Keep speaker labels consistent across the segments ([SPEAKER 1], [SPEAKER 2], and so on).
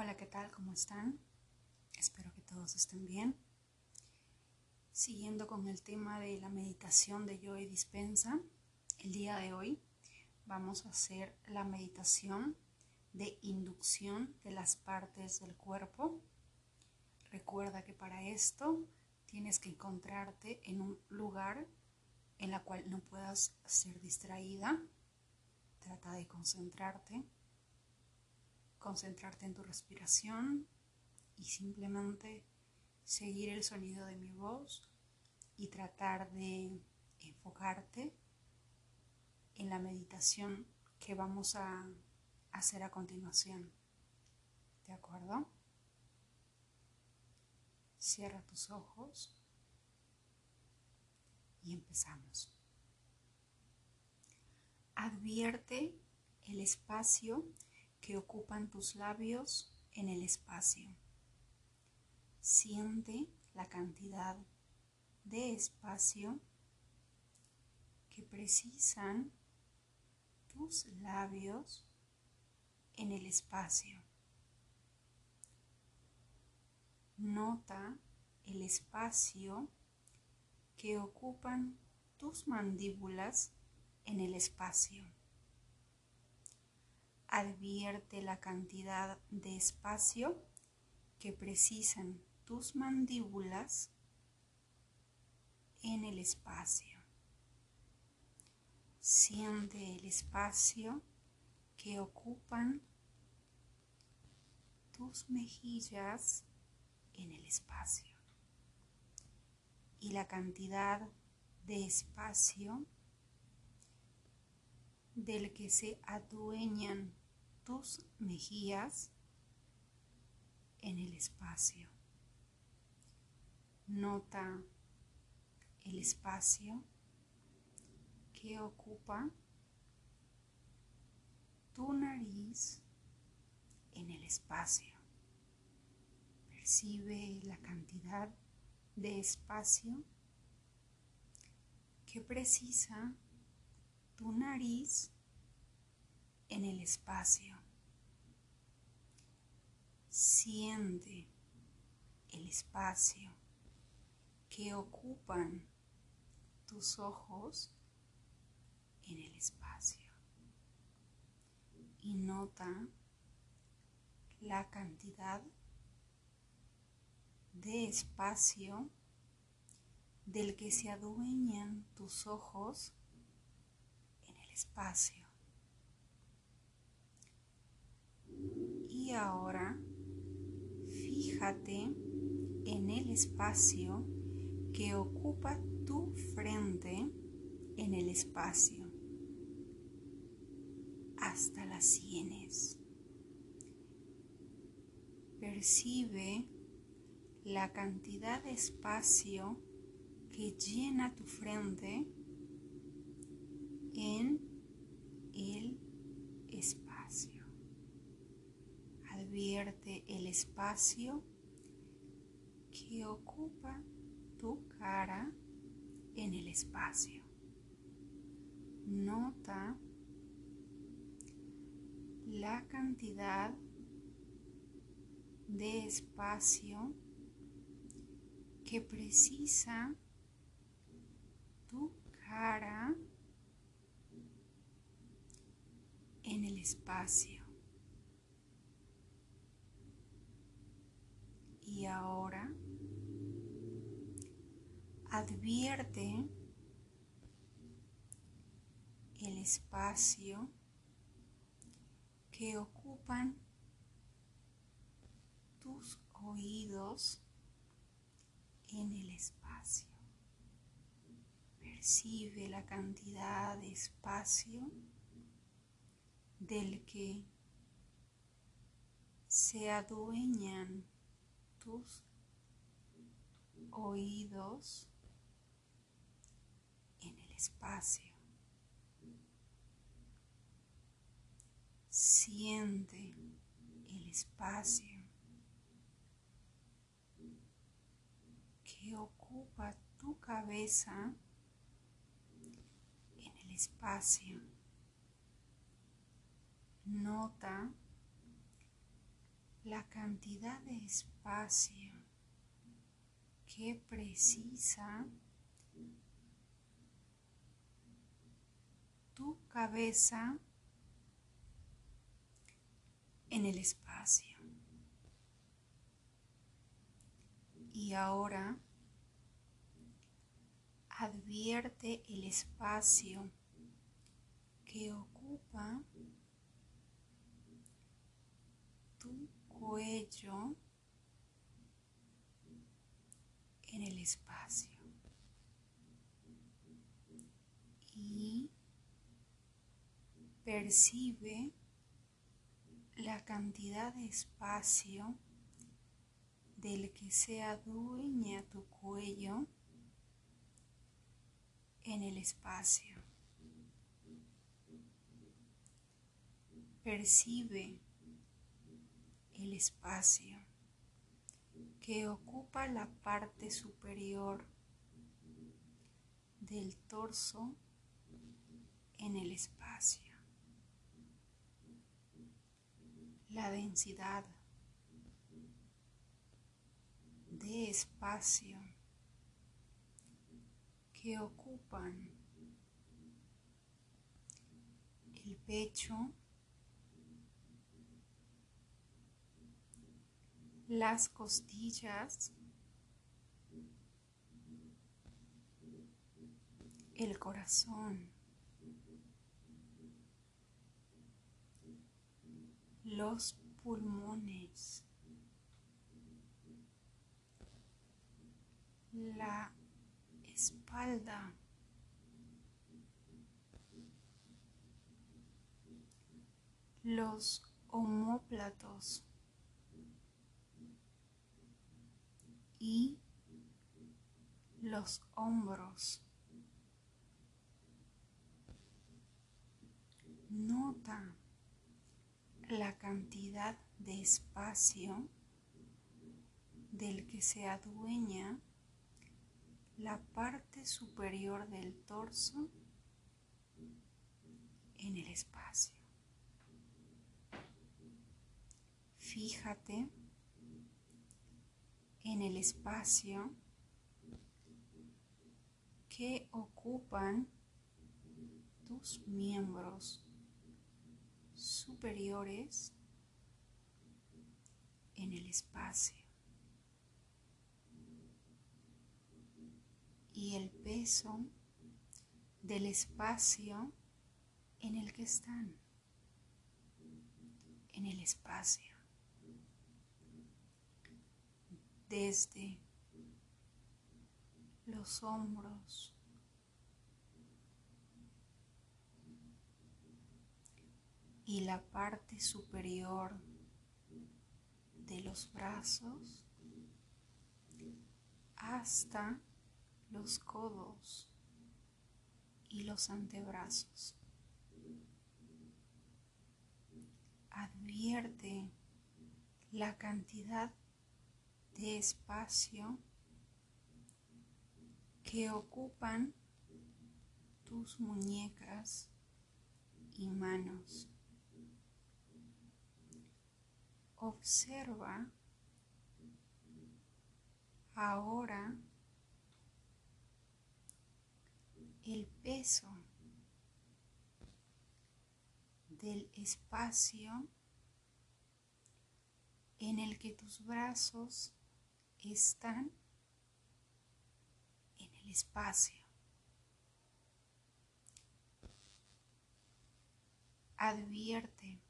[SPEAKER 1] Hola, ¿qué tal? ¿Cómo están? Espero que todos estén bien. Siguiendo con el tema de la meditación de Joy Dispensa, el día de hoy vamos a hacer la meditación de inducción de las partes del cuerpo. Recuerda que para esto tienes que encontrarte en un lugar en la cual no puedas ser distraída. Trata de concentrarte concentrarte en tu respiración y simplemente seguir el sonido de mi voz y tratar de enfocarte en la meditación que vamos a hacer a continuación. ¿De acuerdo? Cierra tus ojos y empezamos. Advierte el espacio que ocupan tus labios en el espacio. Siente la cantidad de espacio que precisan tus labios en el espacio. Nota el espacio que ocupan tus mandíbulas en el espacio advierte la cantidad de espacio que precisan tus mandíbulas en el espacio. Siente el espacio que ocupan tus mejillas en el espacio y la cantidad de espacio del que se adueñan tus mejillas en el espacio. Nota el espacio que ocupa tu nariz en el espacio. Percibe la cantidad de espacio que precisa tu nariz en el espacio. Siente el espacio que ocupan tus ojos en el espacio y nota la cantidad de espacio del que se adueñan tus ojos en el espacio. Y ahora fíjate en el espacio que ocupa tu frente en el espacio hasta las sienes. Percibe la cantidad de espacio que llena tu frente en el espacio. Advierte el espacio que ocupa tu cara en el espacio. Nota la cantidad de espacio que precisa tu cara en el espacio. Y ahora advierte el espacio que ocupan tus oídos en el espacio. Percibe la cantidad de espacio del que se adueñan tus oídos espacio. Siente el espacio que ocupa tu cabeza en el espacio. Nota la cantidad de espacio que precisa tu cabeza en el espacio. Y ahora advierte el espacio que ocupa tu cuello en el espacio. Y percibe la cantidad de espacio del que se adueña tu cuello en el espacio. Percibe el espacio que ocupa la parte superior del torso en el espacio. La densidad de espacio que ocupan el pecho, las costillas, el corazón, los pulmones, la espalda, los homóplatos. Y los hombros. Nota la cantidad de espacio del que se adueña la parte superior del torso en el espacio. Fíjate en el espacio que ocupan tus miembros superiores en el espacio. y el peso del espacio en el que están, en el espacio, desde los hombros, y la parte superior de los brazos hasta los codos y los antebrazos. Advierte la cantidad de espacio que ocupan tus muñecas y manos. Observa ahora el peso del espacio en el que tus brazos están en el espacio. Advierte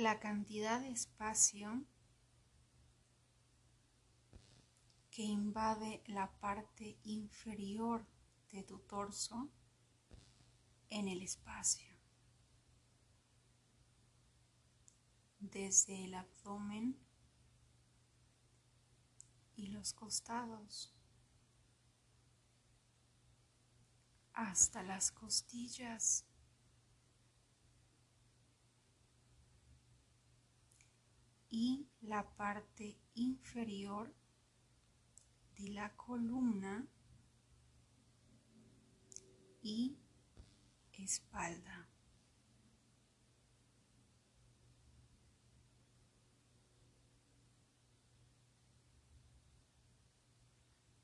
[SPEAKER 1] la cantidad de espacio que invade la parte inferior de tu torso en el espacio. Desde el abdomen y los costados hasta las costillas. y la parte inferior de la columna y espalda.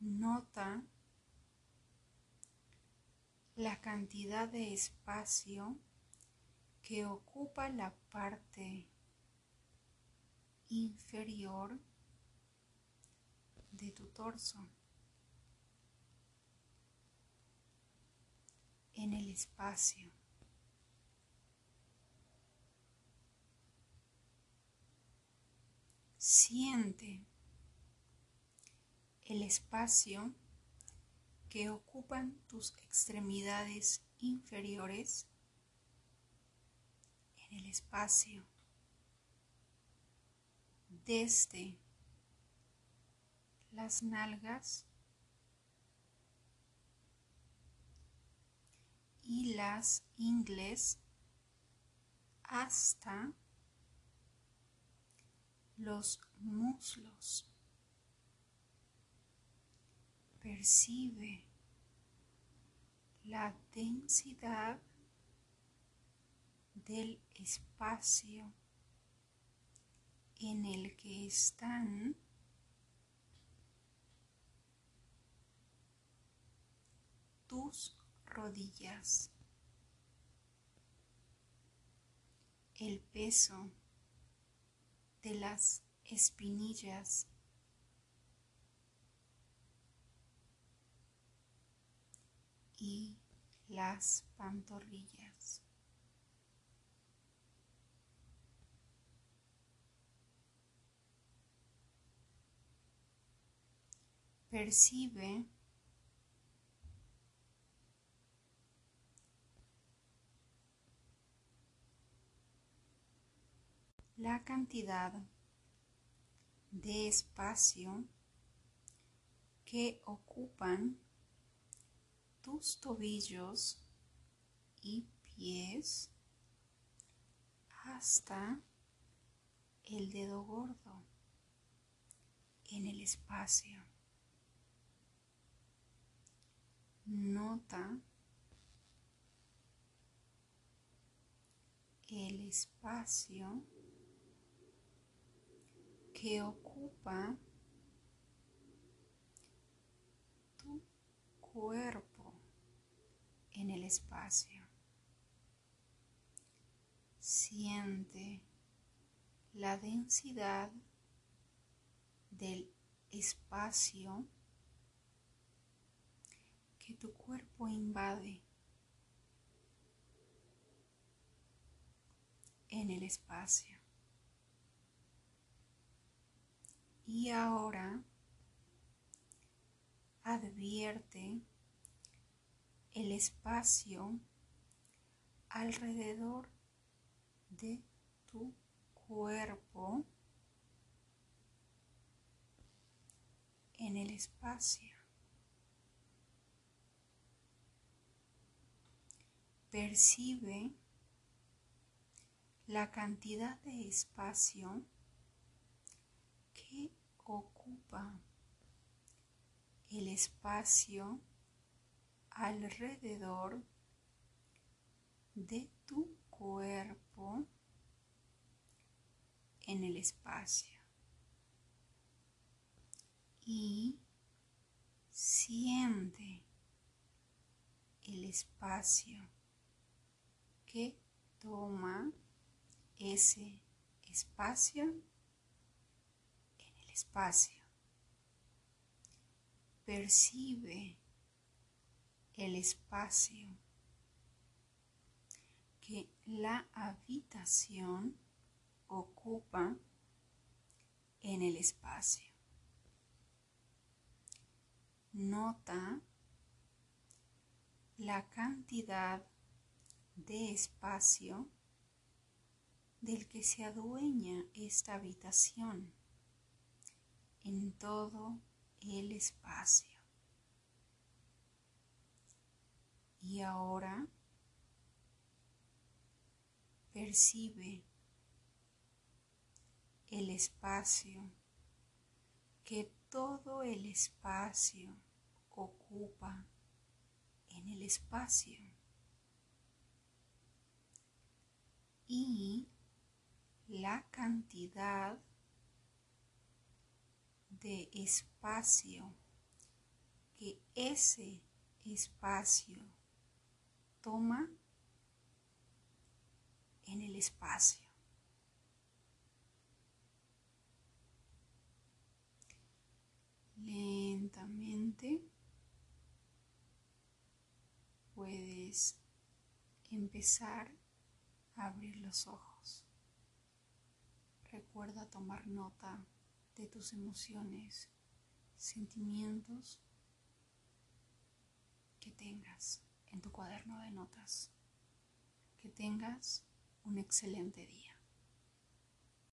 [SPEAKER 1] Nota la cantidad de espacio que ocupa la parte inferior de tu torso en el espacio. Siente el espacio que ocupan tus extremidades inferiores en el espacio desde las nalgas y las ingles hasta los muslos. Percibe la densidad del espacio en el que están tus rodillas. El peso de las espinillas y las pantorrillas. Percibe la cantidad de espacio que ocupan tus tobillos y pies hasta el dedo gordo en el espacio. Nota el espacio que ocupa tu cuerpo en el espacio. Siente la densidad del espacio que tu cuerpo invade en el espacio. Y ahora advierte el espacio alrededor de tu cuerpo en el espacio. Percibe la cantidad de espacio que ocupa el espacio alrededor de tu cuerpo en el espacio. Y siente el espacio que toma ese espacio en el espacio. Percibe el espacio que la habitación ocupa en el espacio. Nota la cantidad de espacio del que se adueña esta habitación en todo el espacio. Y ahora percibe el espacio que todo el espacio ocupa en el espacio y la cantidad de espacio que ese espacio toma en el espacio. Lentamente puedes empezar abrir los ojos. Recuerda tomar nota de tus emociones, sentimientos que tengas en tu cuaderno de notas. Que tengas un excelente día.